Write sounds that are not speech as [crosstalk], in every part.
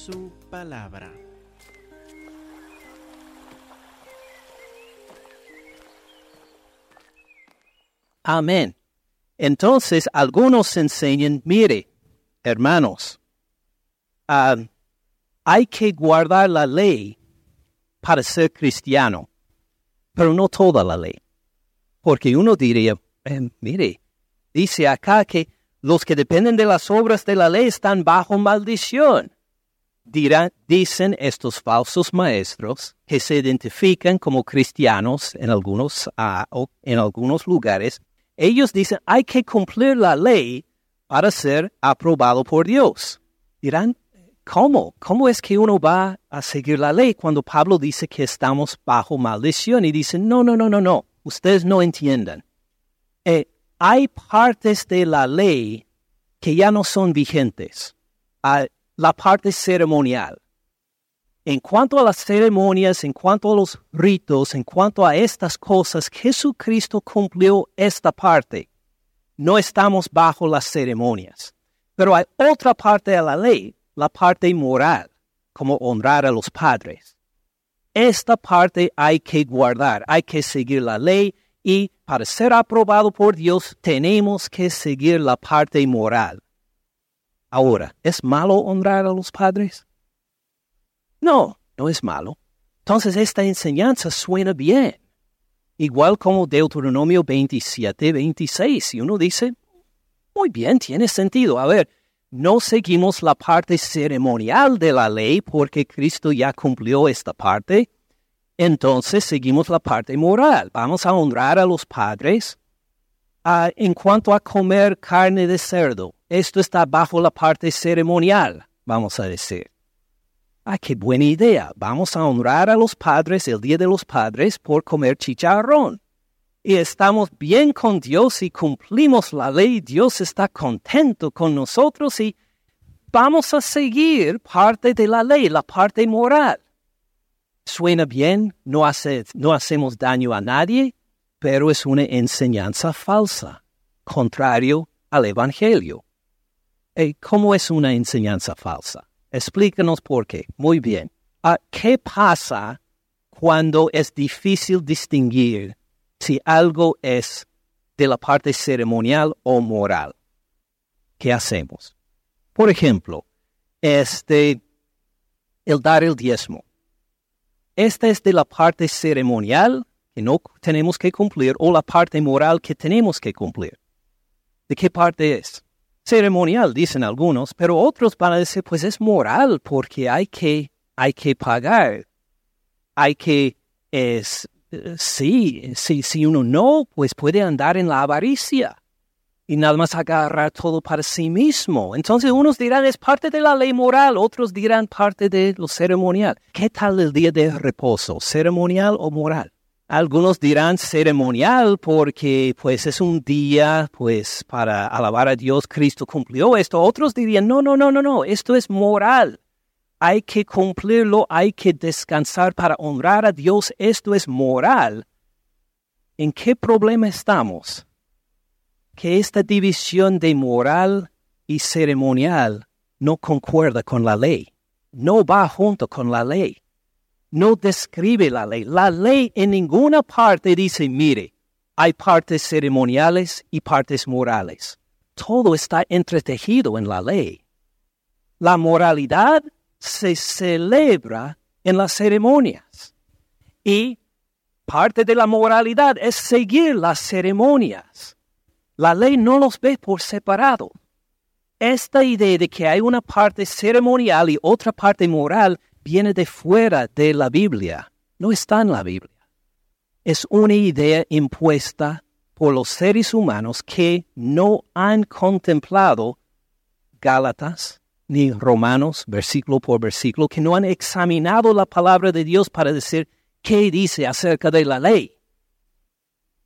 su palabra. Amén. Entonces algunos enseñan, mire, hermanos, ah, hay que guardar la ley para ser cristiano, pero no toda la ley. Porque uno diría, eh, mire, dice acá que los que dependen de las obras de la ley están bajo maldición. Dirán, dicen estos falsos maestros que se identifican como cristianos en algunos, ah, en algunos lugares. Ellos dicen, hay que cumplir la ley para ser aprobado por Dios. Dirán, ¿cómo? ¿Cómo es que uno va a seguir la ley cuando Pablo dice que estamos bajo maldición? Y dicen, no, no, no, no, no, ustedes no entiendan. Eh, hay partes de la ley que ya no son vigentes. Ah, la parte ceremonial. En cuanto a las ceremonias, en cuanto a los ritos, en cuanto a estas cosas, Jesucristo cumplió esta parte. No estamos bajo las ceremonias. Pero hay otra parte de la ley, la parte moral, como honrar a los padres. Esta parte hay que guardar, hay que seguir la ley y para ser aprobado por Dios tenemos que seguir la parte moral. Ahora, ¿es malo honrar a los padres? No, no es malo. Entonces esta enseñanza suena bien. Igual como Deuteronomio 27, 26. Y uno dice, muy bien, tiene sentido. A ver, no seguimos la parte ceremonial de la ley porque Cristo ya cumplió esta parte. Entonces seguimos la parte moral. Vamos a honrar a los padres. Ah, en cuanto a comer carne de cerdo, esto está bajo la parte ceremonial, vamos a decir. Ah, qué buena idea. Vamos a honrar a los padres el Día de los Padres por comer chicharrón. Y estamos bien con Dios y cumplimos la ley. Dios está contento con nosotros y vamos a seguir parte de la ley, la parte moral. Suena bien, no, no hacemos daño a nadie, pero es una enseñanza falsa, contrario al Evangelio. ¿Cómo es una enseñanza falsa? Explícanos por qué. Muy bien. Ah, ¿Qué pasa cuando es difícil distinguir si algo es de la parte ceremonial o moral? ¿Qué hacemos? Por ejemplo, este, el dar el diezmo. Esta es de la parte ceremonial que no tenemos que cumplir o la parte moral que tenemos que cumplir. ¿De qué parte es? Ceremonial, dicen algunos, pero otros van a decir, pues es moral porque hay que, hay que pagar. Hay que, es, sí, sí, si uno no, pues puede andar en la avaricia y nada más agarrar todo para sí mismo. Entonces unos dirán es parte de la ley moral, otros dirán parte de lo ceremonial. ¿Qué tal el día de reposo, ceremonial o moral? Algunos dirán ceremonial porque pues es un día pues para alabar a Dios, Cristo cumplió esto. Otros dirían, no, no, no, no, no, esto es moral. Hay que cumplirlo, hay que descansar para honrar a Dios, esto es moral. ¿En qué problema estamos? Que esta división de moral y ceremonial no concuerda con la ley, no va junto con la ley no describe la ley. La ley en ninguna parte dice, mire, hay partes ceremoniales y partes morales. Todo está entretejido en la ley. La moralidad se celebra en las ceremonias. Y parte de la moralidad es seguir las ceremonias. La ley no los ve por separado. Esta idea de que hay una parte ceremonial y otra parte moral viene de fuera de la Biblia, no está en la Biblia. Es una idea impuesta por los seres humanos que no han contemplado Gálatas ni Romanos, versículo por versículo, que no han examinado la palabra de Dios para decir qué dice acerca de la ley.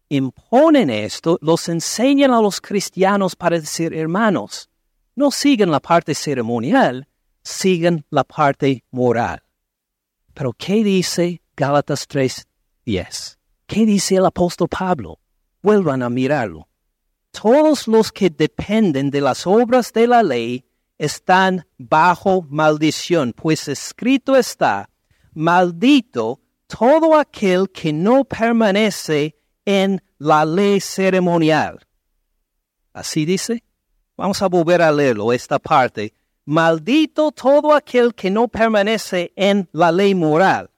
Imponen esto, los enseñan a los cristianos para decir, hermanos, no sigan la parte ceremonial, sigan la parte moral. Pero ¿qué dice Gálatas 3:10? ¿Qué dice el apóstol Pablo? Vuelvan a mirarlo. Todos los que dependen de las obras de la ley están bajo maldición, pues escrito está, maldito todo aquel que no permanece en la ley ceremonial. Así dice. Vamos a volver a leerlo, esta parte. Maldito todo aquel que no permanece en la ley moral.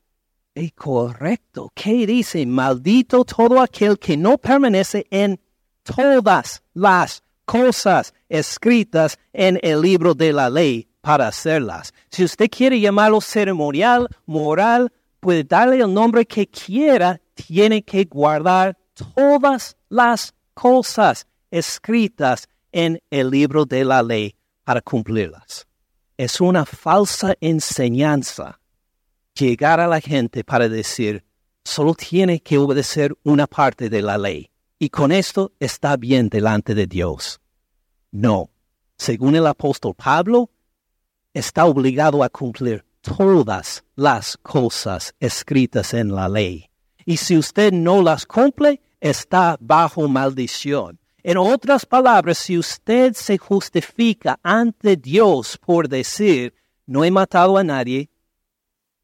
Es correcto. ¿Qué dice? Maldito todo aquel que no permanece en todas las cosas escritas en el libro de la ley para hacerlas. Si usted quiere llamarlo ceremonial, moral, puede darle el nombre que quiera, tiene que guardar todas las cosas escritas en el libro de la ley para cumplirlas. Es una falsa enseñanza llegar a la gente para decir, solo tiene que obedecer una parte de la ley y con esto está bien delante de Dios. No, según el apóstol Pablo, está obligado a cumplir todas las cosas escritas en la ley. Y si usted no las cumple, está bajo maldición. En otras palabras, si usted se justifica ante Dios por decir, no he matado a nadie,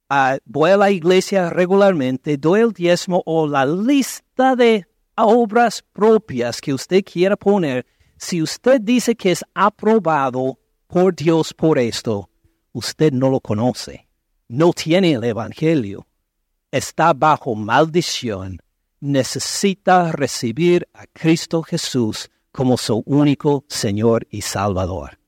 ah, voy a la iglesia regularmente, doy el diezmo o la lista de obras propias que usted quiera poner, si usted dice que es aprobado por Dios por esto, usted no lo conoce, no tiene el Evangelio, está bajo maldición necesita recibir a Cristo Jesús como su único Señor y Salvador.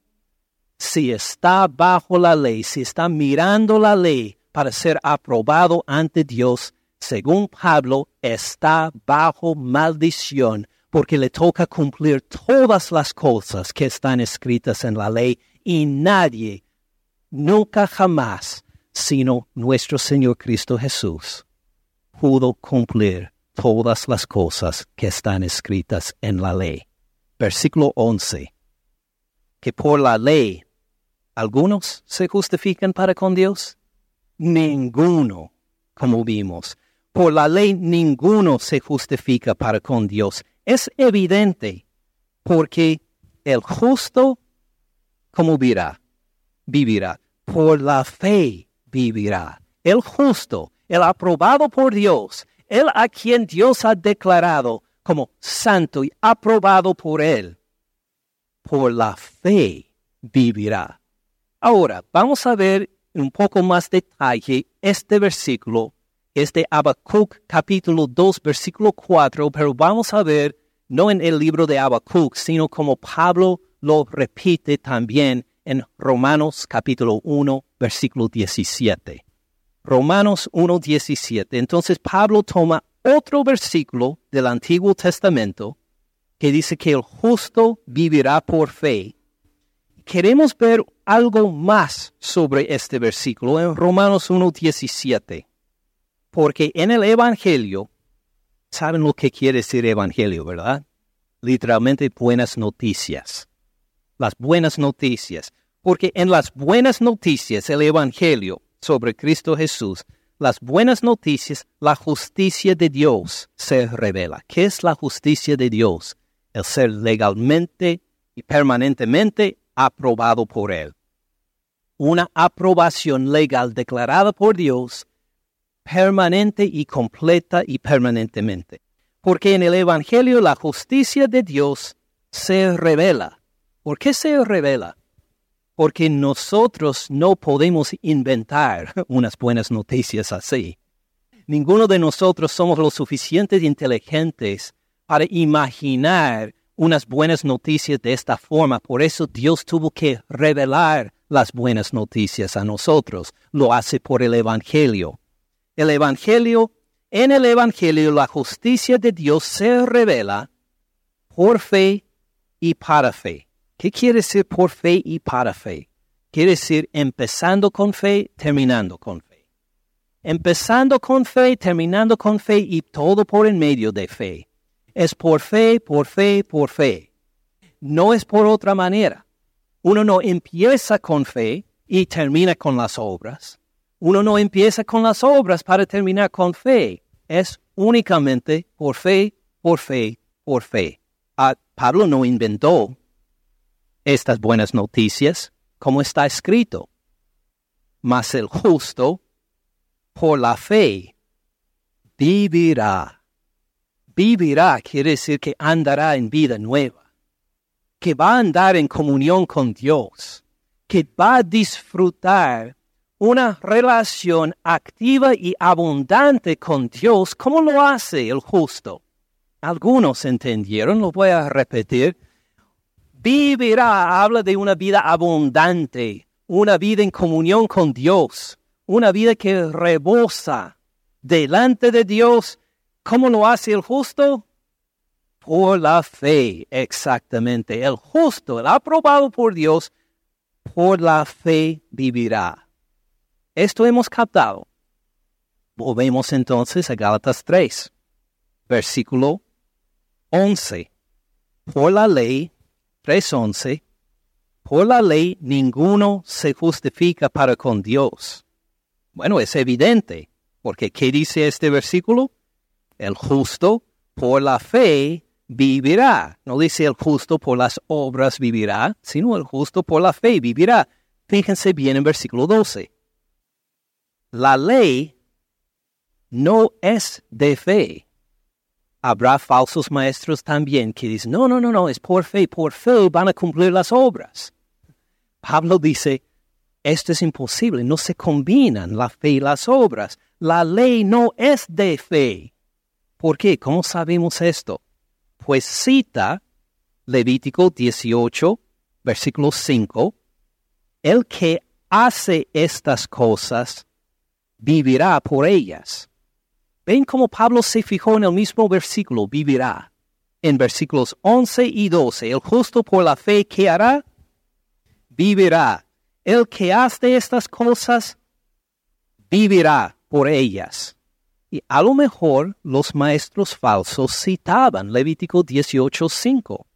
Si está bajo la ley, si está mirando la ley para ser aprobado ante Dios, según Pablo, está bajo maldición porque le toca cumplir todas las cosas que están escritas en la ley y nadie, nunca jamás, sino nuestro Señor Cristo Jesús, pudo cumplir todas las cosas que están escritas en la ley. Versículo 11. Que por la ley algunos se justifican para con Dios. Ninguno, como vimos. Por la ley ninguno se justifica para con Dios. Es evidente porque el justo, como vivirá? Vivirá. Por la fe vivirá. El justo, el aprobado por Dios, él a quien Dios ha declarado como santo y aprobado por Él, por la fe vivirá. Ahora, vamos a ver un poco más detalle este versículo, es de Habacuc capítulo 2, versículo 4, pero vamos a ver no en el libro de Habacuc, sino como Pablo lo repite también en Romanos capítulo 1, versículo 17. Romanos 1.17. Entonces Pablo toma otro versículo del Antiguo Testamento que dice que el justo vivirá por fe. Queremos ver algo más sobre este versículo en Romanos 1.17. Porque en el Evangelio, saben lo que quiere decir Evangelio, ¿verdad? Literalmente buenas noticias. Las buenas noticias. Porque en las buenas noticias, el Evangelio, sobre Cristo Jesús, las buenas noticias, la justicia de Dios se revela. ¿Qué es la justicia de Dios? El ser legalmente y permanentemente aprobado por Él. Una aprobación legal declarada por Dios, permanente y completa y permanentemente. Porque en el Evangelio la justicia de Dios se revela. ¿Por qué se revela? Porque nosotros no podemos inventar [laughs] unas buenas noticias así. Ninguno de nosotros somos lo suficientemente inteligentes para imaginar unas buenas noticias de esta forma. Por eso Dios tuvo que revelar las buenas noticias a nosotros. Lo hace por el Evangelio. El Evangelio, en el Evangelio la justicia de Dios se revela por fe y para fe. ¿Qué quiere decir por fe y para fe? Quiere decir empezando con fe, terminando con fe. Empezando con fe, terminando con fe y todo por en medio de fe. Es por fe, por fe, por fe. No es por otra manera. Uno no empieza con fe y termina con las obras. Uno no empieza con las obras para terminar con fe. Es únicamente por fe, por fe, por fe. Ah, Pablo no inventó estas buenas noticias, como está escrito. Mas el justo, por la fe, vivirá. Vivirá quiere decir que andará en vida nueva, que va a andar en comunión con Dios, que va a disfrutar una relación activa y abundante con Dios, como lo hace el justo. Algunos entendieron, lo voy a repetir. Vivirá habla de una vida abundante, una vida en comunión con Dios, una vida que rebosa delante de Dios. ¿Cómo lo hace el justo? Por la fe, exactamente. El justo, el aprobado por Dios, por la fe vivirá. Esto hemos captado. Volvemos entonces a Gálatas 3, versículo 11. Por la ley, 3.11, por la ley ninguno se justifica para con Dios. Bueno, es evidente, porque ¿qué dice este versículo? El justo por la fe vivirá. No dice el justo por las obras vivirá, sino el justo por la fe vivirá. Fíjense bien en versículo 12. La ley no es de fe. Habrá falsos maestros también que dicen, no, no, no, no, es por fe, por fe van a cumplir las obras. Pablo dice, esto es imposible, no se combinan la fe y las obras. La ley no es de fe. ¿Por qué? ¿Cómo sabemos esto? Pues cita Levítico 18, versículo 5, el que hace estas cosas vivirá por ellas. Ven cómo Pablo se fijó en el mismo versículo, vivirá. En versículos 11 y 12, el justo por la fe, ¿qué hará? Vivirá. El que hace estas cosas, vivirá por ellas. Y a lo mejor los maestros falsos citaban Levítico 18:5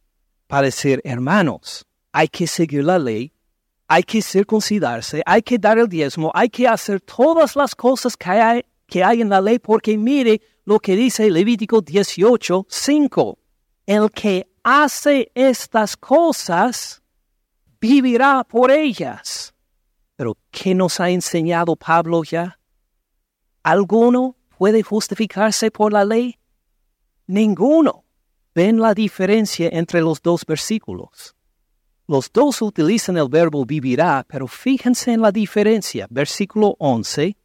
para decir, hermanos, hay que seguir la ley hay que circuncidarse, hay que dar el diezmo, hay que hacer todas las cosas que hay, que hay en la ley, porque mire lo que dice Levítico 18, 5. El que hace estas cosas vivirá por ellas. Pero ¿qué nos ha enseñado Pablo ya? ¿Alguno puede justificarse por la ley? Ninguno. ¿Ven la diferencia entre los dos versículos? Los dos utilizan el verbo vivirá, pero fíjense en la diferencia. Versículo 11.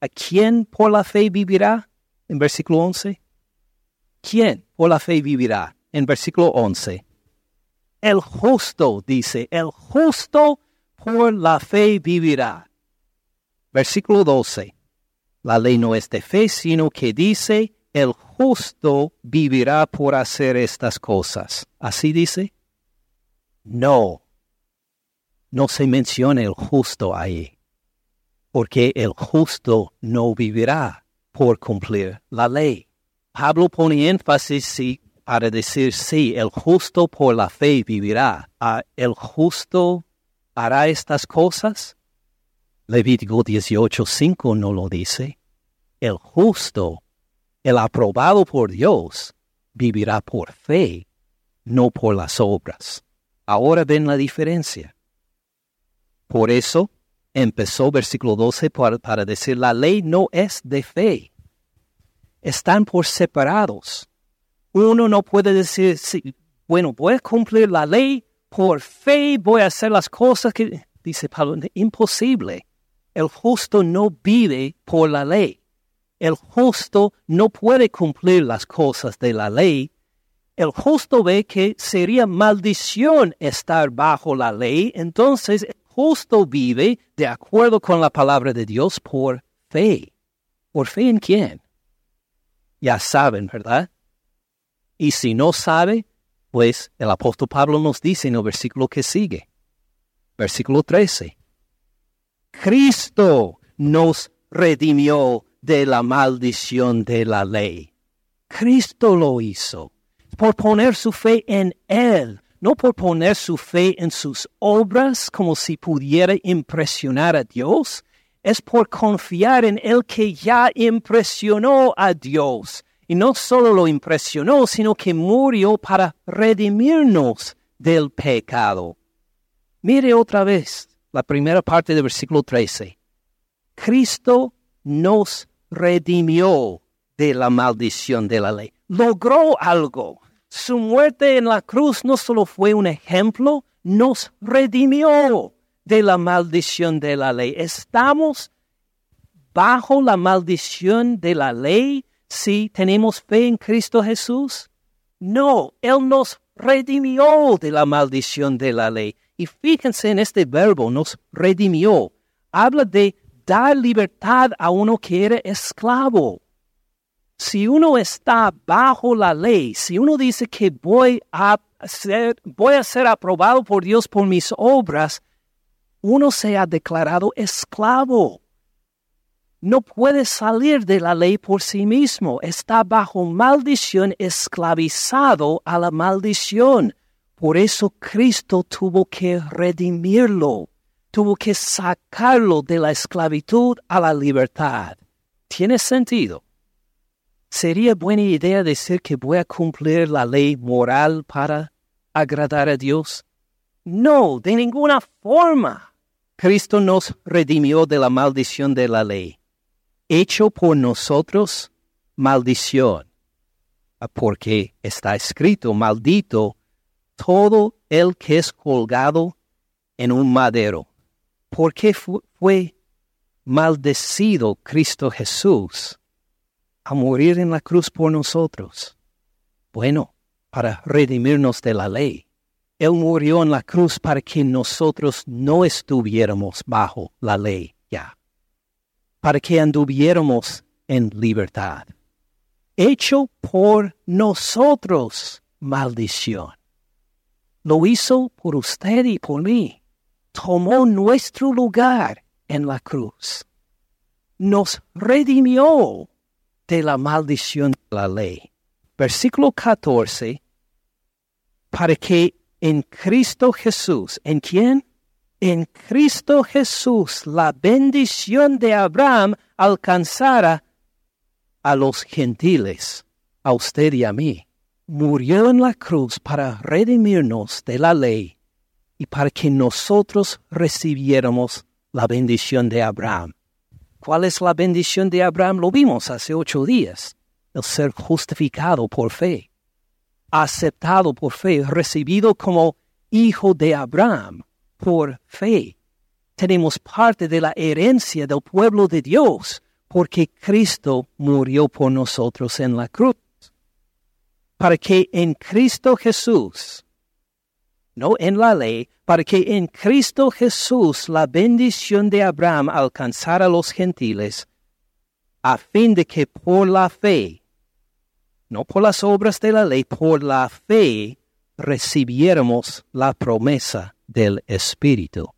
¿A quién por la fe vivirá? En versículo 11. ¿Quién por la fe vivirá? En versículo 11. El justo, dice, el justo por la fe vivirá. Versículo 12. La ley no es de fe, sino que dice, el justo vivirá por hacer estas cosas. Así dice. No, no se menciona el justo ahí, porque el justo no vivirá por cumplir la ley. Pablo pone énfasis para decir sí, el justo por la fe vivirá. Ah, ¿El justo hará estas cosas? Levítico 18:5 no lo dice. El justo, el aprobado por Dios, vivirá por fe, no por las obras. Ahora ven la diferencia. Por eso empezó versículo 12 para, decir, la ley no es de fe. Están por separados. Uno no puede decir, bueno, voy a cumplir la ley, por fe voy a hacer las cosas que, dice Pablo, imposible. El justo no vive por la ley. El justo no puede cumplir las cosas de la ley el justo ve que sería maldición estar bajo la ley, entonces justo vive de acuerdo con la palabra de Dios por fe. ¿Por fe en quién? Ya saben, ¿verdad? Y si no sabe, pues el apóstol Pablo nos dice en el versículo que sigue, versículo 13, Cristo nos redimió de la maldición de la ley. Cristo lo hizo por poner su fe en Él, no por poner su fe en sus obras como si pudiera impresionar a Dios, es por confiar en el que ya impresionó a Dios. Y no solo lo impresionó, sino que murió para redimirnos del pecado. Mire otra vez la primera parte del versículo 13. Cristo nos redimió de la maldición de la ley. Logró algo. Su muerte en la cruz no solo fue un ejemplo, nos redimió de la maldición de la ley. Estamos bajo la maldición de la ley si tenemos fe en Cristo Jesús. No, Él nos redimió de la maldición de la ley. Y fíjense en este verbo, nos redimió. Habla de dar libertad a uno que era esclavo. Si uno está bajo la ley, si uno dice que voy a ser, voy a ser aprobado por Dios por mis obras, uno se ha declarado esclavo. No puede salir de la ley por sí mismo. Está bajo maldición, esclavizado a la maldición. Por eso Cristo tuvo que redimirlo, tuvo que sacarlo de la esclavitud a la libertad. ¿Tiene sentido? ¿Sería buena idea decir que voy a cumplir la ley moral para agradar a Dios? No, de ninguna forma. Cristo nos redimió de la maldición de la ley hecho por nosotros maldición, porque está escrito, maldito todo el que es colgado en un madero. ¿Por qué fue maldecido Cristo Jesús a morir en la cruz por nosotros? Bueno, para redimirnos de la ley. Él murió en la cruz para que nosotros no estuviéramos bajo la ley ya para que anduviéramos en libertad. Hecho por nosotros maldición. Lo hizo por usted y por mí. Tomó nuestro lugar en la cruz. Nos redimió de la maldición de la ley. Versículo 14. Para que en Cristo Jesús, ¿en quién? en Cristo Jesús la bendición de Abraham alcanzara a los gentiles, a usted y a mí. Murió en la cruz para redimirnos de la ley y para que nosotros recibiéramos la bendición de Abraham. ¿Cuál es la bendición de Abraham? Lo vimos hace ocho días. El ser justificado por fe, aceptado por fe, recibido como hijo de Abraham por fe. Tenemos parte de la herencia del pueblo de Dios porque Cristo murió por nosotros en la cruz. Para que en Cristo Jesús, no en la ley, para que en Cristo Jesús la bendición de Abraham alcanzara a los gentiles, a fin de que por la fe, no por las obras de la ley, por la fe, recibiéramos la promesa del Espíritu.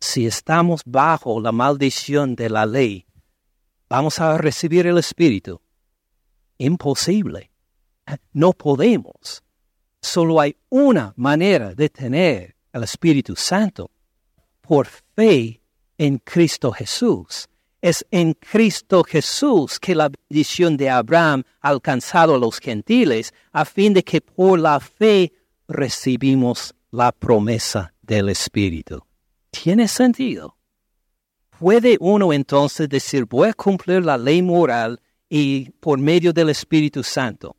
Si estamos bajo la maldición de la ley, ¿vamos a recibir el Espíritu? Imposible. No podemos. Solo hay una manera de tener el Espíritu Santo, por fe en Cristo Jesús. Es en Cristo Jesús que la bendición de Abraham ha alcanzado a los gentiles, a fin de que por la fe recibimos la promesa del Espíritu. ¿Tiene sentido? ¿Puede uno entonces decir, voy a cumplir la ley moral y por medio del Espíritu Santo?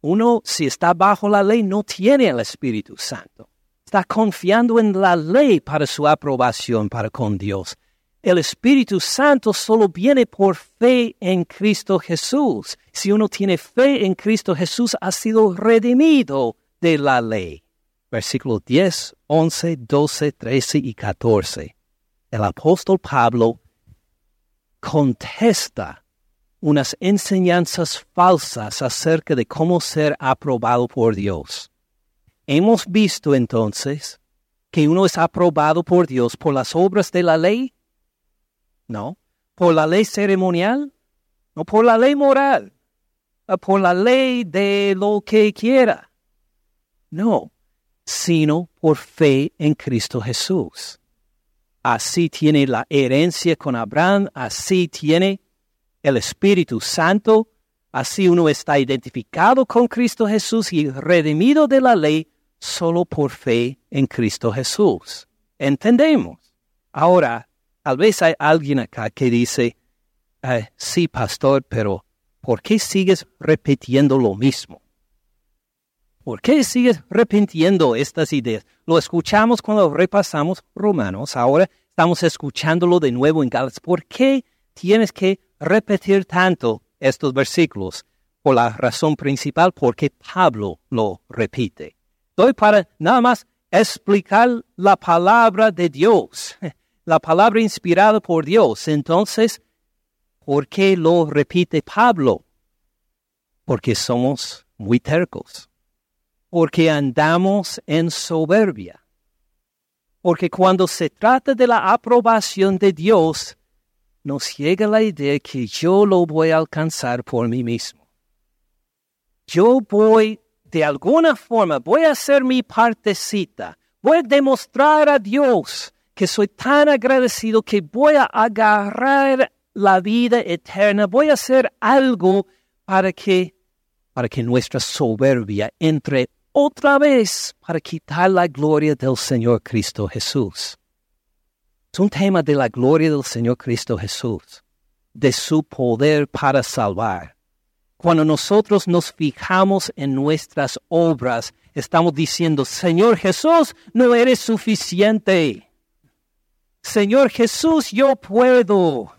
Uno, si está bajo la ley, no tiene el Espíritu Santo. Está confiando en la ley para su aprobación para con Dios. El Espíritu Santo solo viene por fe en Cristo Jesús. Si uno tiene fe en Cristo Jesús, ha sido redimido de la ley versículos 10, 11, 12, 13 y 14, el apóstol Pablo contesta unas enseñanzas falsas acerca de cómo ser aprobado por Dios. Hemos visto entonces que uno es aprobado por Dios por las obras de la ley, no, por la ley ceremonial, no por la ley moral, por la ley de lo que quiera. No, sino por fe en Cristo Jesús. Así tiene la herencia con Abraham, así tiene el Espíritu Santo, así uno está identificado con Cristo Jesús y redimido de la ley solo por fe en Cristo Jesús. ¿Entendemos? Ahora, tal vez hay alguien acá que dice, eh, sí, pastor, pero ¿por qué sigues repitiendo lo mismo? ¿Por qué sigues repitiendo estas ideas? Lo escuchamos cuando repasamos Romanos, ahora estamos escuchándolo de nuevo en Gálatas. ¿Por qué tienes que repetir tanto estos versículos? Por la razón principal, porque Pablo lo repite. Estoy para nada más explicar la palabra de Dios, [laughs] la palabra inspirada por Dios. Entonces, ¿por qué lo repite Pablo? Porque somos muy tercos, porque andamos en soberbia, porque cuando se trata de la aprobación de Dios, nos llega la idea que yo lo voy a alcanzar por mí mismo. Yo voy, de alguna forma, voy a hacer mi partecita. Voy a demostrar a Dios que soy tan agradecido que voy a agarrar la vida eterna. Voy a hacer algo para que, para que nuestra soberbia entre otra vez para quitar la gloria del Señor Cristo Jesús. Es un tema de la gloria del Señor Cristo Jesús, de su poder para salvar. Cuando nosotros nos fijamos en nuestras obras, estamos diciendo, Señor Jesús, no eres suficiente. Señor Jesús, yo puedo.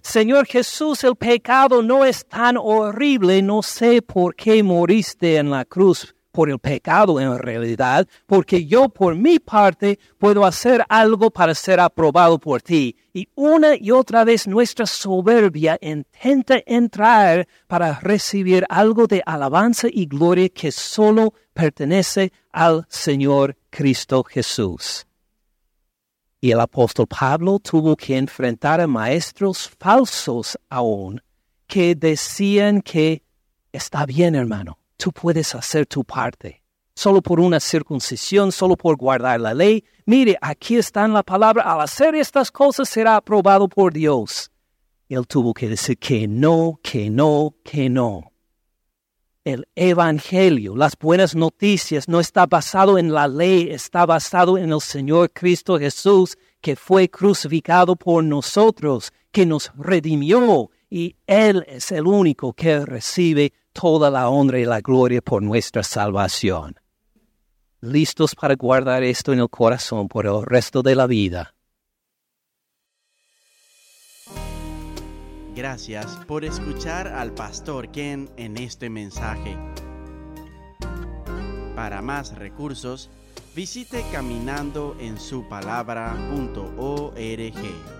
Señor Jesús, el pecado no es tan horrible, no sé por qué moriste en la cruz por el pecado en realidad, porque yo por mi parte puedo hacer algo para ser aprobado por ti. Y una y otra vez nuestra soberbia intenta entrar para recibir algo de alabanza y gloria que solo pertenece al Señor Cristo Jesús. Y el apóstol Pablo tuvo que enfrentar a maestros falsos aún que decían que está bien hermano, tú puedes hacer tu parte. Solo por una circuncisión, solo por guardar la ley. Mire, aquí está en la palabra, al hacer estas cosas será aprobado por Dios. Él tuvo que decir que no, que no, que no. El Evangelio, las buenas noticias, no está basado en la ley, está basado en el Señor Cristo Jesús, que fue crucificado por nosotros, que nos redimió, y Él es el único que recibe toda la honra y la gloria por nuestra salvación. Listos para guardar esto en el corazón por el resto de la vida. Gracias por escuchar al pastor Ken en este mensaje. Para más recursos, visite caminandoensupalabra.org.